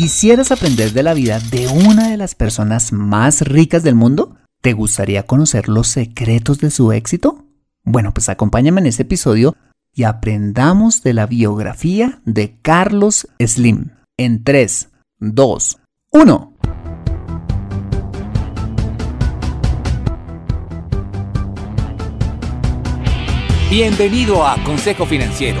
¿Quisieras aprender de la vida de una de las personas más ricas del mundo? ¿Te gustaría conocer los secretos de su éxito? Bueno, pues acompáñame en este episodio y aprendamos de la biografía de Carlos Slim. En 3, 2, 1. Bienvenido a Consejo Financiero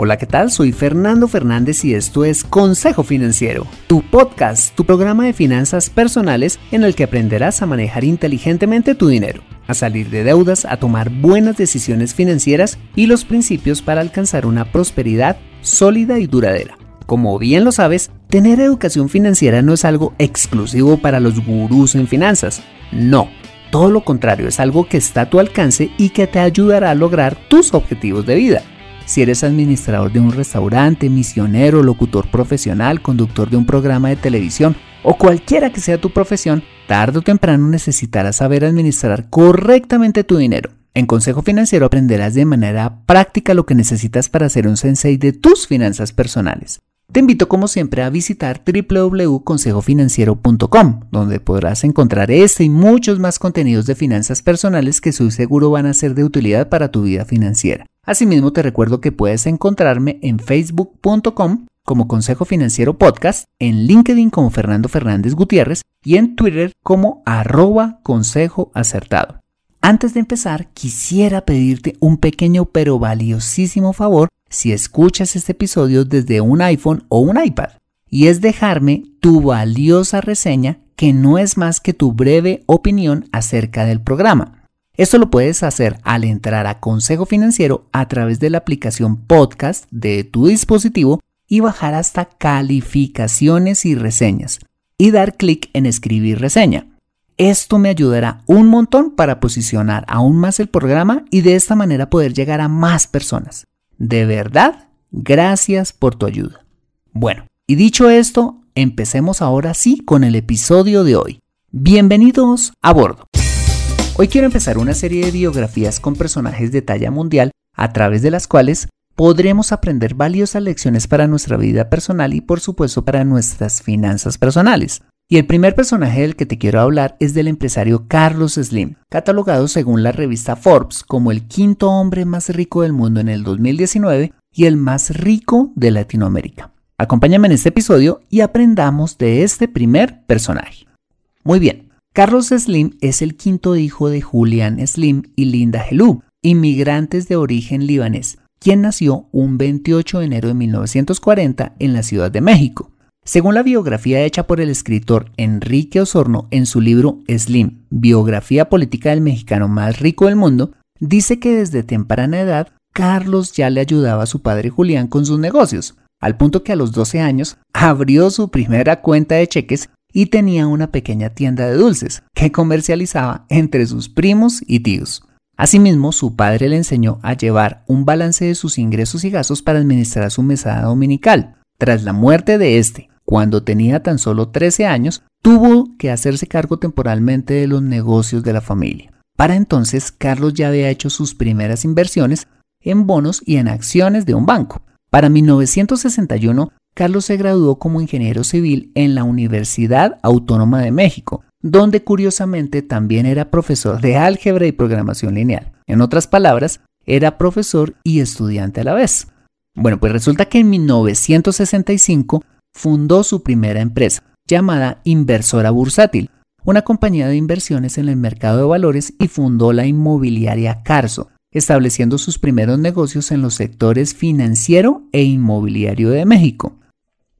Hola, ¿qué tal? Soy Fernando Fernández y esto es Consejo Financiero, tu podcast, tu programa de finanzas personales en el que aprenderás a manejar inteligentemente tu dinero, a salir de deudas, a tomar buenas decisiones financieras y los principios para alcanzar una prosperidad sólida y duradera. Como bien lo sabes, tener educación financiera no es algo exclusivo para los gurús en finanzas. No, todo lo contrario, es algo que está a tu alcance y que te ayudará a lograr tus objetivos de vida si eres administrador de un restaurante, misionero, locutor profesional, conductor de un programa de televisión o cualquiera que sea tu profesión, tarde o temprano necesitarás saber administrar correctamente tu dinero. En Consejo Financiero aprenderás de manera práctica lo que necesitas para ser un sensei de tus finanzas personales. Te invito como siempre a visitar www.consejofinanciero.com, donde podrás encontrar este y muchos más contenidos de finanzas personales que soy seguro van a ser de utilidad para tu vida financiera. Asimismo, te recuerdo que puedes encontrarme en facebook.com como Consejo Financiero Podcast, en LinkedIn como Fernando Fernández Gutiérrez y en Twitter como arroba consejo acertado. Antes de empezar, quisiera pedirte un pequeño pero valiosísimo favor si escuchas este episodio desde un iPhone o un iPad, y es dejarme tu valiosa reseña que no es más que tu breve opinión acerca del programa. Esto lo puedes hacer al entrar a Consejo Financiero a través de la aplicación podcast de tu dispositivo y bajar hasta calificaciones y reseñas y dar clic en escribir reseña. Esto me ayudará un montón para posicionar aún más el programa y de esta manera poder llegar a más personas. De verdad, gracias por tu ayuda. Bueno, y dicho esto, empecemos ahora sí con el episodio de hoy. Bienvenidos a bordo. Hoy quiero empezar una serie de biografías con personajes de talla mundial a través de las cuales podremos aprender valiosas lecciones para nuestra vida personal y por supuesto para nuestras finanzas personales. Y el primer personaje del que te quiero hablar es del empresario Carlos Slim, catalogado según la revista Forbes como el quinto hombre más rico del mundo en el 2019 y el más rico de Latinoamérica. Acompáñame en este episodio y aprendamos de este primer personaje. Muy bien, Carlos Slim es el quinto hijo de Julian Slim y Linda Helú, inmigrantes de origen libanés, quien nació un 28 de enero de 1940 en la Ciudad de México. Según la biografía hecha por el escritor Enrique Osorno en su libro Slim, Biografía Política del Mexicano Más Rico del Mundo, dice que desde temprana edad Carlos ya le ayudaba a su padre Julián con sus negocios, al punto que a los 12 años abrió su primera cuenta de cheques y tenía una pequeña tienda de dulces que comercializaba entre sus primos y tíos. Asimismo, su padre le enseñó a llevar un balance de sus ingresos y gastos para administrar su mesada dominical. Tras la muerte de este, cuando tenía tan solo 13 años, tuvo que hacerse cargo temporalmente de los negocios de la familia. Para entonces, Carlos ya había hecho sus primeras inversiones en bonos y en acciones de un banco. Para 1961, Carlos se graduó como ingeniero civil en la Universidad Autónoma de México, donde curiosamente también era profesor de álgebra y programación lineal. En otras palabras, era profesor y estudiante a la vez. Bueno, pues resulta que en 1965 fundó su primera empresa, llamada Inversora Bursátil, una compañía de inversiones en el mercado de valores y fundó la inmobiliaria Carso, estableciendo sus primeros negocios en los sectores financiero e inmobiliario de México.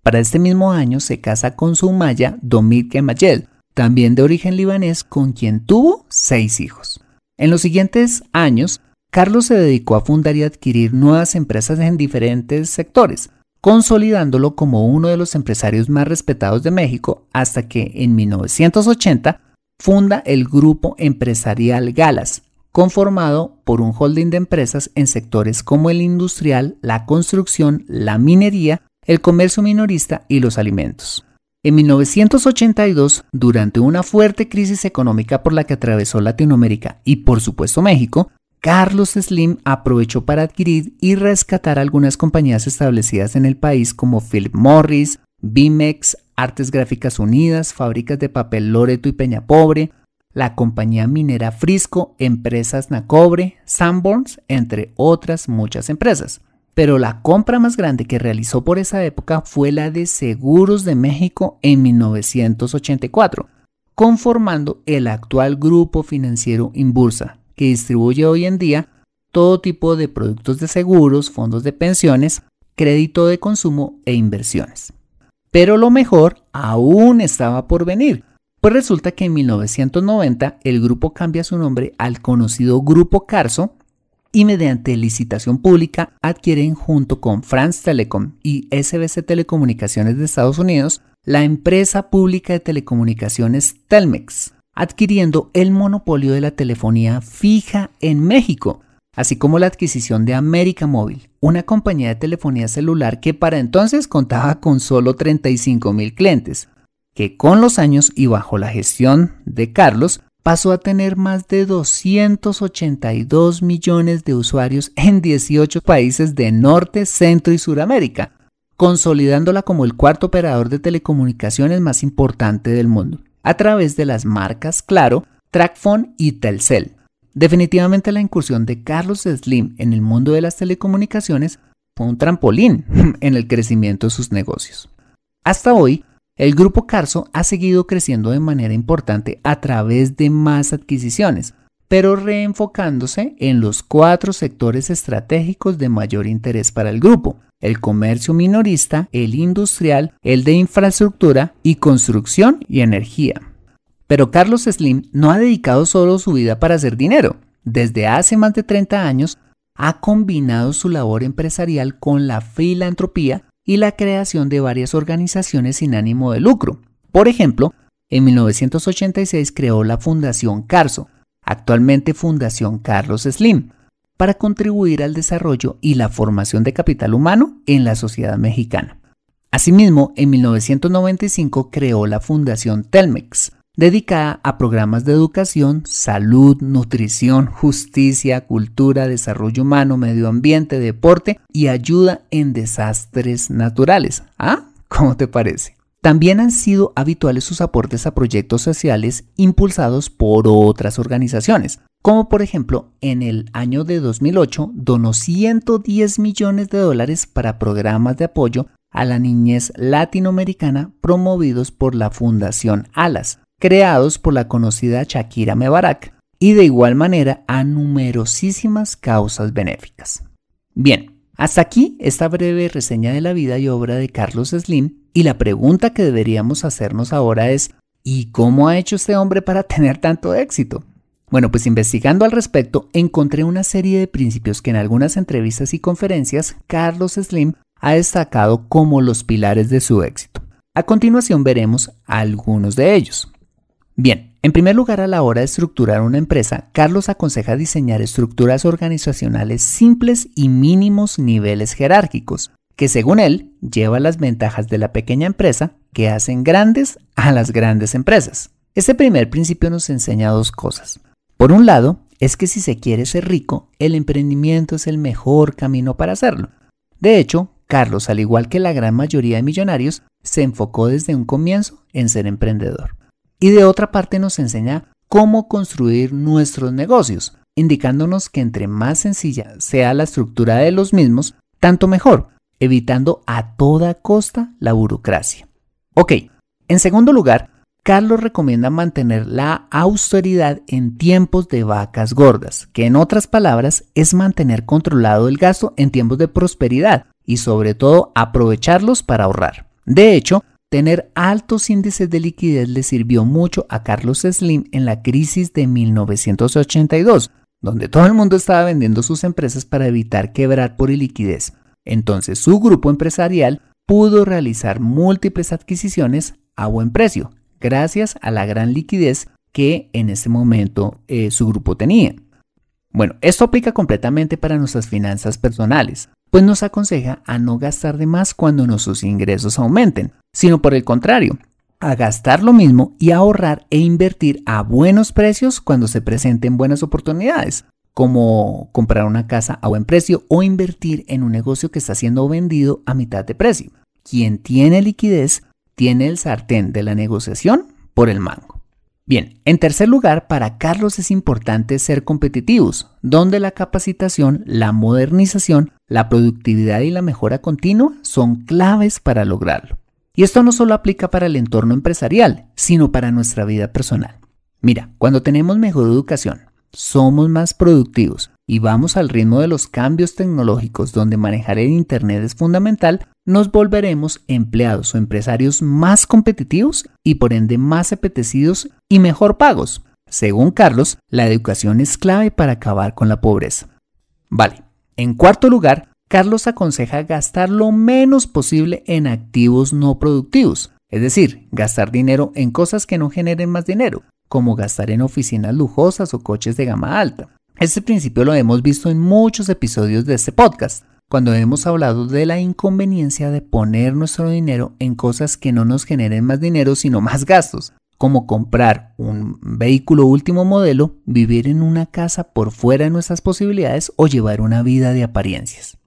Para este mismo año se casa con su maya Domit Kemayel, también de origen libanés, con quien tuvo seis hijos. En los siguientes años Carlos se dedicó a fundar y adquirir nuevas empresas en diferentes sectores, consolidándolo como uno de los empresarios más respetados de México hasta que en 1980 funda el grupo empresarial Galas, conformado por un holding de empresas en sectores como el industrial, la construcción, la minería, el comercio minorista y los alimentos. En 1982, durante una fuerte crisis económica por la que atravesó Latinoamérica y por supuesto México, Carlos Slim aprovechó para adquirir y rescatar algunas compañías establecidas en el país como Philip Morris, Bimex, Artes Gráficas Unidas, Fábricas de Papel Loreto y Peña Pobre, la compañía minera Frisco, empresas Nacobre, Sanborns, entre otras muchas empresas. Pero la compra más grande que realizó por esa época fue la de Seguros de México en 1984, conformando el actual grupo financiero Inbursa, que distribuye hoy en día todo tipo de productos de seguros, fondos de pensiones, crédito de consumo e inversiones. Pero lo mejor aún estaba por venir, pues resulta que en 1990 el grupo cambia su nombre al conocido Grupo Carso y mediante licitación pública adquieren junto con France Telecom y SBC Telecomunicaciones de Estados Unidos la empresa pública de telecomunicaciones Telmex, adquiriendo el monopolio de la telefonía fija en México, así como la adquisición de América Móvil, una compañía de telefonía celular que para entonces contaba con solo 35 mil clientes, que con los años y bajo la gestión de Carlos pasó a tener más de 282 millones de usuarios en 18 países de Norte, Centro y Suramérica, consolidándola como el cuarto operador de telecomunicaciones más importante del mundo a través de las marcas Claro, Trackphone y Telcel. Definitivamente la incursión de Carlos Slim en el mundo de las telecomunicaciones fue un trampolín en el crecimiento de sus negocios. Hasta hoy, el grupo Carso ha seguido creciendo de manera importante a través de más adquisiciones, pero reenfocándose en los cuatro sectores estratégicos de mayor interés para el grupo, el comercio minorista, el industrial, el de infraestructura y construcción y energía. Pero Carlos Slim no ha dedicado solo su vida para hacer dinero. Desde hace más de 30 años ha combinado su labor empresarial con la filantropía y la creación de varias organizaciones sin ánimo de lucro. Por ejemplo, en 1986 creó la Fundación Carso, actualmente Fundación Carlos Slim, para contribuir al desarrollo y la formación de capital humano en la sociedad mexicana. Asimismo, en 1995 creó la Fundación Telmex, dedicada a programas de educación, salud, nutrición, justicia, cultura, desarrollo humano, medio ambiente, deporte y ayuda en desastres naturales. ¿Ah? ¿Cómo te parece? También han sido habituales sus aportes a proyectos sociales impulsados por otras organizaciones, como por ejemplo en el año de 2008 donó 110 millones de dólares para programas de apoyo a la niñez latinoamericana promovidos por la Fundación Alas, creados por la conocida Shakira Mebarak, y de igual manera a numerosísimas causas benéficas. Bien, hasta aquí esta breve reseña de la vida y obra de Carlos Slim y la pregunta que deberíamos hacernos ahora es ¿y cómo ha hecho este hombre para tener tanto éxito? Bueno, pues investigando al respecto, encontré una serie de principios que en algunas entrevistas y conferencias Carlos Slim ha destacado como los pilares de su éxito. A continuación veremos algunos de ellos. Bien, en primer lugar, a la hora de estructurar una empresa, Carlos aconseja diseñar estructuras organizacionales simples y mínimos niveles jerárquicos, que según él lleva las ventajas de la pequeña empresa que hacen grandes a las grandes empresas. Este primer principio nos enseña dos cosas. Por un lado, es que si se quiere ser rico, el emprendimiento es el mejor camino para hacerlo. De hecho, Carlos, al igual que la gran mayoría de millonarios, se enfocó desde un comienzo en ser emprendedor. Y de otra parte nos enseña cómo construir nuestros negocios, indicándonos que entre más sencilla sea la estructura de los mismos, tanto mejor, evitando a toda costa la burocracia. Ok, en segundo lugar, Carlos recomienda mantener la austeridad en tiempos de vacas gordas, que en otras palabras es mantener controlado el gasto en tiempos de prosperidad y sobre todo aprovecharlos para ahorrar. De hecho, tener altos índices de liquidez le sirvió mucho a Carlos Slim en la crisis de 1982, donde todo el mundo estaba vendiendo sus empresas para evitar quebrar por iliquidez. Entonces su grupo empresarial pudo realizar múltiples adquisiciones a buen precio, gracias a la gran liquidez que en ese momento eh, su grupo tenía. Bueno, esto aplica completamente para nuestras finanzas personales, pues nos aconseja a no gastar de más cuando nuestros ingresos aumenten, sino por el contrario, a gastar lo mismo y ahorrar e invertir a buenos precios cuando se presenten buenas oportunidades, como comprar una casa a buen precio o invertir en un negocio que está siendo vendido a mitad de precio. Quien tiene liquidez tiene el sartén de la negociación por el mango. Bien, en tercer lugar, para Carlos es importante ser competitivos, donde la capacitación, la modernización, la productividad y la mejora continua son claves para lograrlo. Y esto no solo aplica para el entorno empresarial, sino para nuestra vida personal. Mira, cuando tenemos mejor educación, somos más productivos y vamos al ritmo de los cambios tecnológicos donde manejar el Internet es fundamental, nos volveremos empleados o empresarios más competitivos y por ende más apetecidos y mejor pagos. Según Carlos, la educación es clave para acabar con la pobreza. Vale, en cuarto lugar, Carlos aconseja gastar lo menos posible en activos no productivos, es decir, gastar dinero en cosas que no generen más dinero, como gastar en oficinas lujosas o coches de gama alta. Este principio lo hemos visto en muchos episodios de este podcast, cuando hemos hablado de la inconveniencia de poner nuestro dinero en cosas que no nos generen más dinero sino más gastos, como comprar un vehículo último modelo, vivir en una casa por fuera de nuestras posibilidades o llevar una vida de apariencias.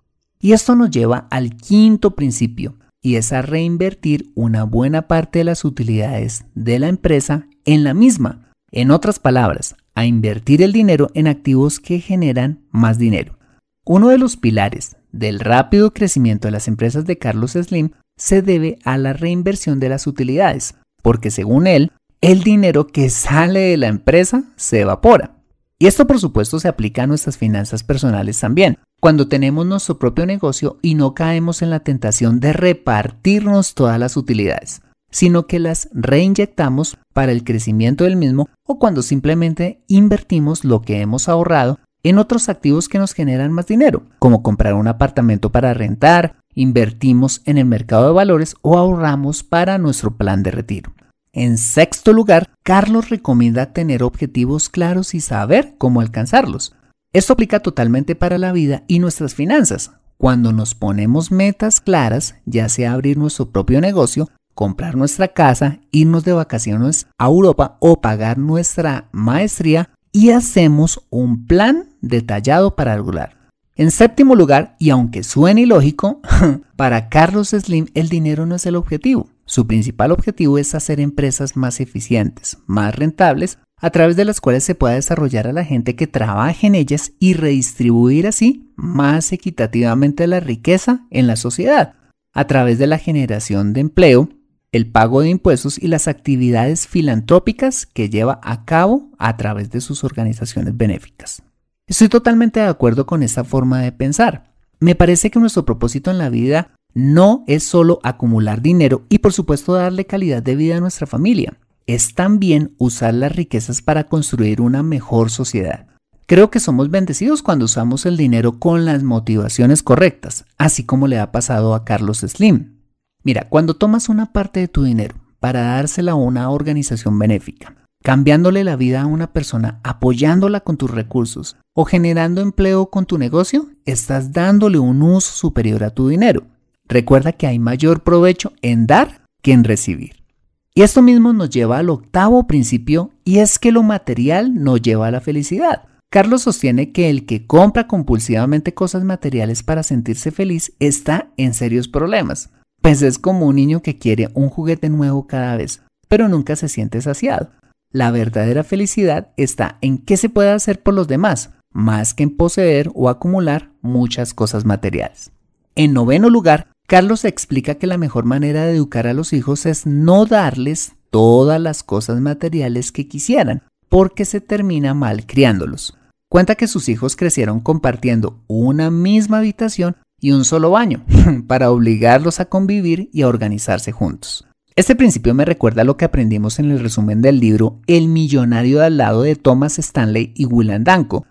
Y esto nos lleva al quinto principio, y es a reinvertir una buena parte de las utilidades de la empresa en la misma. En otras palabras, a invertir el dinero en activos que generan más dinero. Uno de los pilares del rápido crecimiento de las empresas de Carlos Slim se debe a la reinversión de las utilidades, porque según él, el dinero que sale de la empresa se evapora. Y esto por supuesto se aplica a nuestras finanzas personales también, cuando tenemos nuestro propio negocio y no caemos en la tentación de repartirnos todas las utilidades sino que las reinyectamos para el crecimiento del mismo o cuando simplemente invertimos lo que hemos ahorrado en otros activos que nos generan más dinero, como comprar un apartamento para rentar, invertimos en el mercado de valores o ahorramos para nuestro plan de retiro. En sexto lugar, Carlos recomienda tener objetivos claros y saber cómo alcanzarlos. Esto aplica totalmente para la vida y nuestras finanzas. Cuando nos ponemos metas claras, ya sea abrir nuestro propio negocio comprar nuestra casa, irnos de vacaciones a Europa o pagar nuestra maestría y hacemos un plan detallado para lograr. En séptimo lugar, y aunque suene ilógico, para Carlos Slim el dinero no es el objetivo. Su principal objetivo es hacer empresas más eficientes, más rentables, a través de las cuales se pueda desarrollar a la gente que trabaje en ellas y redistribuir así más equitativamente la riqueza en la sociedad, a través de la generación de empleo el pago de impuestos y las actividades filantrópicas que lleva a cabo a través de sus organizaciones benéficas. Estoy totalmente de acuerdo con esta forma de pensar. Me parece que nuestro propósito en la vida no es solo acumular dinero y por supuesto darle calidad de vida a nuestra familia, es también usar las riquezas para construir una mejor sociedad. Creo que somos bendecidos cuando usamos el dinero con las motivaciones correctas, así como le ha pasado a Carlos Slim. Mira, cuando tomas una parte de tu dinero para dársela a una organización benéfica, cambiándole la vida a una persona, apoyándola con tus recursos o generando empleo con tu negocio, estás dándole un uso superior a tu dinero. Recuerda que hay mayor provecho en dar que en recibir. Y esto mismo nos lleva al octavo principio y es que lo material no lleva a la felicidad. Carlos sostiene que el que compra compulsivamente cosas materiales para sentirse feliz está en serios problemas. Pues es como un niño que quiere un juguete nuevo cada vez, pero nunca se siente saciado. La verdadera felicidad está en qué se puede hacer por los demás, más que en poseer o acumular muchas cosas materiales. En noveno lugar, Carlos explica que la mejor manera de educar a los hijos es no darles todas las cosas materiales que quisieran, porque se termina mal criándolos. Cuenta que sus hijos crecieron compartiendo una misma habitación y un solo baño, para obligarlos a convivir y a organizarse juntos. Este principio me recuerda a lo que aprendimos en el resumen del libro El millonario de al lado de Thomas Stanley y William Danko,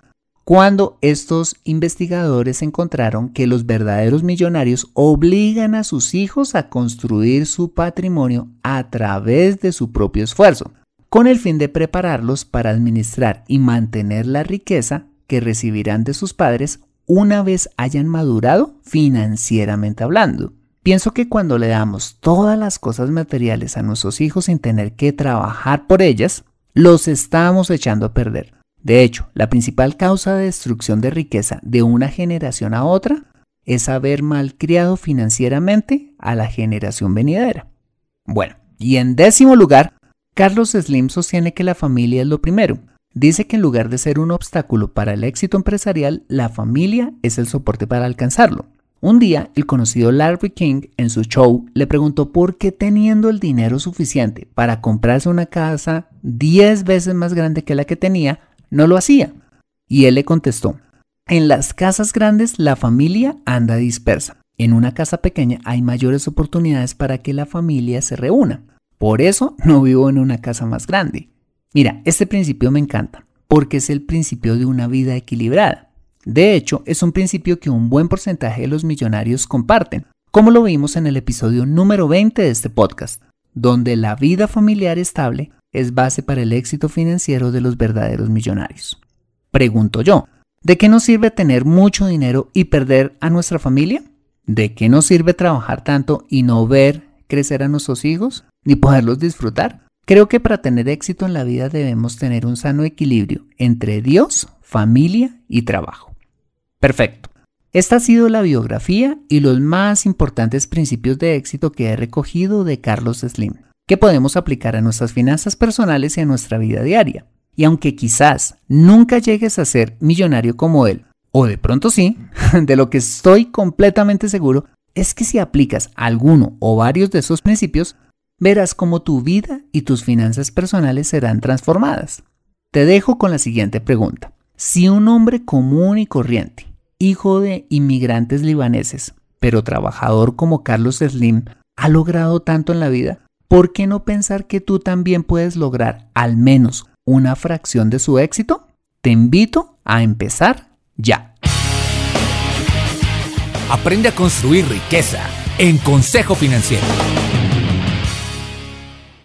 cuando estos investigadores encontraron que los verdaderos millonarios obligan a sus hijos a construir su patrimonio a través de su propio esfuerzo, con el fin de prepararlos para administrar y mantener la riqueza que recibirán de sus padres una vez hayan madurado financieramente hablando. Pienso que cuando le damos todas las cosas materiales a nuestros hijos sin tener que trabajar por ellas, los estamos echando a perder. De hecho, la principal causa de destrucción de riqueza de una generación a otra es haber malcriado financieramente a la generación venidera. Bueno, y en décimo lugar, Carlos Slim sostiene que la familia es lo primero. Dice que en lugar de ser un obstáculo para el éxito empresarial, la familia es el soporte para alcanzarlo. Un día, el conocido Larry King en su show le preguntó por qué teniendo el dinero suficiente para comprarse una casa 10 veces más grande que la que tenía, no lo hacía. Y él le contestó, en las casas grandes la familia anda dispersa. En una casa pequeña hay mayores oportunidades para que la familia se reúna. Por eso no vivo en una casa más grande. Mira, este principio me encanta, porque es el principio de una vida equilibrada. De hecho, es un principio que un buen porcentaje de los millonarios comparten, como lo vimos en el episodio número 20 de este podcast, donde la vida familiar estable es base para el éxito financiero de los verdaderos millonarios. Pregunto yo, ¿de qué nos sirve tener mucho dinero y perder a nuestra familia? ¿De qué nos sirve trabajar tanto y no ver crecer a nuestros hijos ni poderlos disfrutar? Creo que para tener éxito en la vida debemos tener un sano equilibrio entre Dios, familia y trabajo. Perfecto. Esta ha sido la biografía y los más importantes principios de éxito que he recogido de Carlos Slim que podemos aplicar a nuestras finanzas personales y a nuestra vida diaria. Y aunque quizás nunca llegues a ser millonario como él, o de pronto sí, de lo que estoy completamente seguro es que si aplicas alguno o varios de esos principios, verás cómo tu vida y tus finanzas personales serán transformadas. Te dejo con la siguiente pregunta. Si un hombre común y corriente, hijo de inmigrantes libaneses, pero trabajador como Carlos Slim, ha logrado tanto en la vida, ¿por qué no pensar que tú también puedes lograr al menos una fracción de su éxito? Te invito a empezar ya. Aprende a construir riqueza en Consejo Financiero.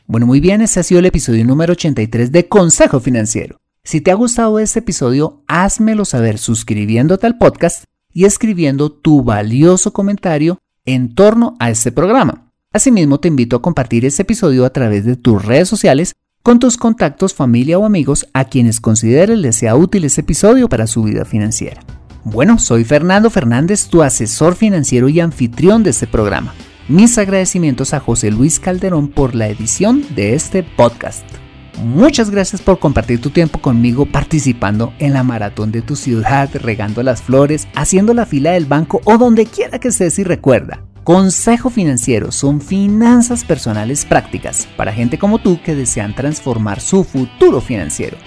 Bueno, muy bien, ese ha sido el episodio número 83 de Consejo Financiero. Si te ha gustado este episodio, házmelo saber suscribiéndote al podcast y escribiendo tu valioso comentario en torno a este programa. Asimismo, te invito a compartir este episodio a través de tus redes sociales con tus contactos, familia o amigos a quienes consideres les sea útil este episodio para su vida financiera. Bueno, soy Fernando Fernández, tu asesor financiero y anfitrión de este programa. Mis agradecimientos a José Luis Calderón por la edición de este podcast. Muchas gracias por compartir tu tiempo conmigo participando en la maratón de tu ciudad, regando las flores, haciendo la fila del banco o donde quiera que estés y recuerda. Consejo Financiero son finanzas personales prácticas para gente como tú que desean transformar su futuro financiero.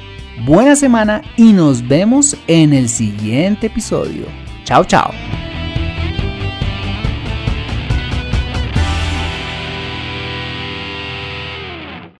Buena semana y nos vemos en el siguiente episodio. Chao, chao.